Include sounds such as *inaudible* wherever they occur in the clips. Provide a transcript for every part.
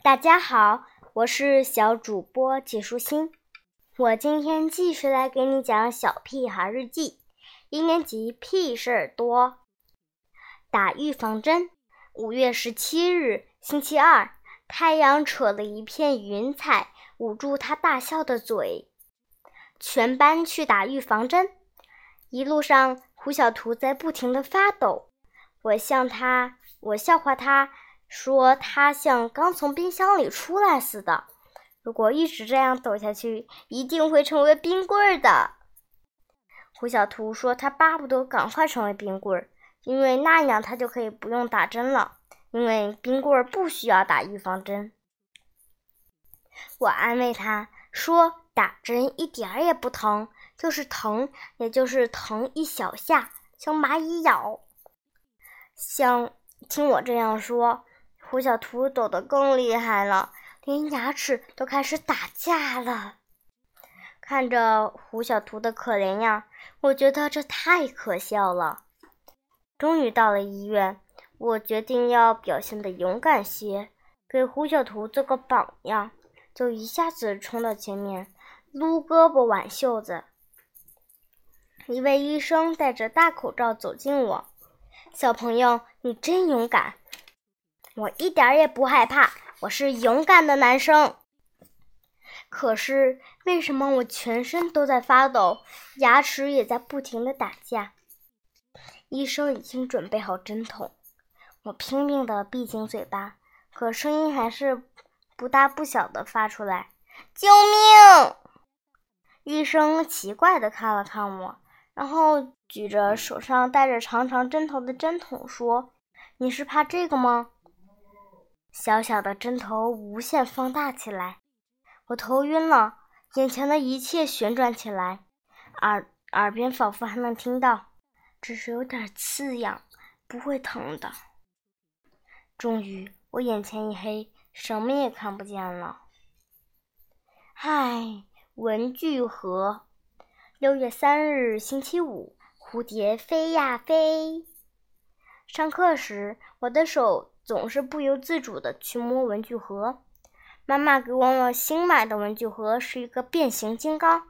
大家好，我是小主播季舒心。我今天继续来给你讲《小屁孩日记》，一年级屁事儿多。打预防针。五月十七日，星期二，太阳扯了一片云彩，捂住他大笑的嘴。全班去打预防针，一路上，胡小图在不停地发抖。我向他，我笑话他。说他像刚从冰箱里出来似的，如果一直这样抖下去，一定会成为冰棍儿的。胡小图说他巴不得赶快成为冰棍儿，因为那样他就可以不用打针了，因为冰棍儿不需要打预防针。我安慰他说打针一点儿也不疼，就是疼，也就是疼一小下，像蚂蚁咬。像听我这样说。胡小图抖得更厉害了，连牙齿都开始打架了。看着胡小图的可怜样，我觉得这太可笑了。终于到了医院，我决定要表现的勇敢些，给胡小图做个榜样，就一下子冲到前面，撸胳膊挽袖子。一位医生戴着大口罩走近我：“小朋友，你真勇敢。”我一点也不害怕，我是勇敢的男生。可是为什么我全身都在发抖，牙齿也在不停的打架？医生已经准备好针筒，我拼命的闭紧嘴巴，可声音还是不大不小的发出来：“救命！”医生奇怪的看了看我，然后举着手上带着长长针头的针筒说：“你是怕这个吗？”小小的针头无限放大起来，我头晕了，眼前的一切旋转起来，耳耳边仿佛还能听到，只是有点刺痒，不会疼的。终于，我眼前一黑，什么也看不见了。嗨，文具盒。六月三日，星期五，蝴蝶飞呀飞。上课时，我的手。总是不由自主的去摸文具盒。妈妈给我了新买的文具盒，是一个变形金刚，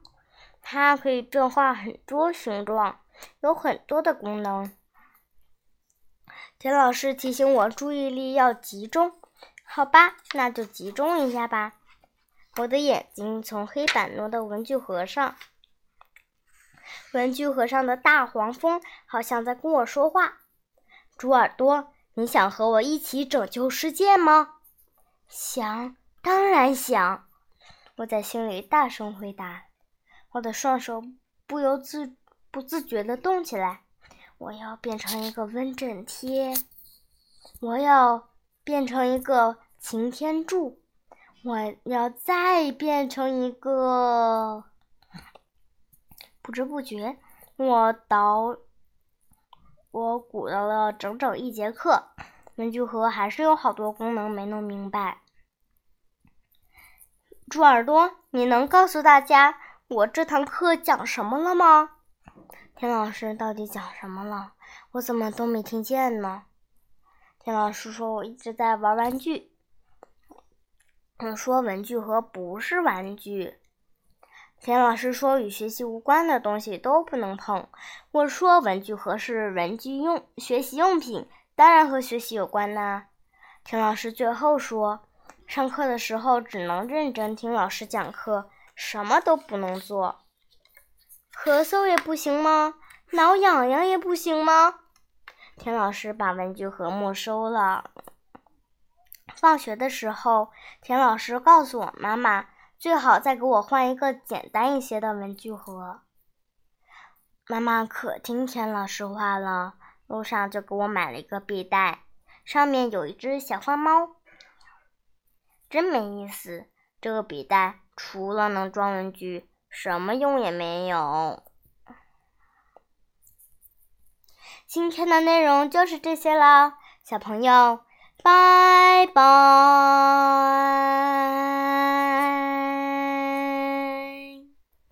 它可以变化很多形状，有很多的功能。田老师提醒我注意力要集中，好吧，那就集中一下吧。我的眼睛从黑板挪到文具盒上，文具盒上的大黄蜂好像在跟我说话，猪耳朵。你想和我一起拯救世界吗？想，当然想。我在心里大声回答。我的双手不由自不自觉地动起来。我要变成一个温枕贴，我要变成一个擎天柱，我要再变成一个 *laughs*…… 不知不觉，我倒。我鼓捣了整整一节课，文具盒还是有好多功能没弄明白。猪耳朵，你能告诉大家我这堂课讲什么了吗？田老师到底讲什么了？我怎么都没听见呢？田老师说我一直在玩玩具。我说文具盒不是玩具。田老师说：“与学习无关的东西都不能碰。”我说：“文具盒是文具用学习用品，当然和学习有关呐。”田老师最后说：“上课的时候只能认真听老师讲课，什么都不能做。咳嗽也不行吗？挠痒痒也不行吗？”田老师把文具盒没收了。放学的时候，田老师告诉我妈妈。最好再给我换一个简单一些的文具盒。妈妈可听田老师话了，路上就给我买了一个笔袋，上面有一只小花猫，真没意思。这个笔袋除了能装文具，什么用也没有。今天的内容就是这些了，小朋友，拜拜。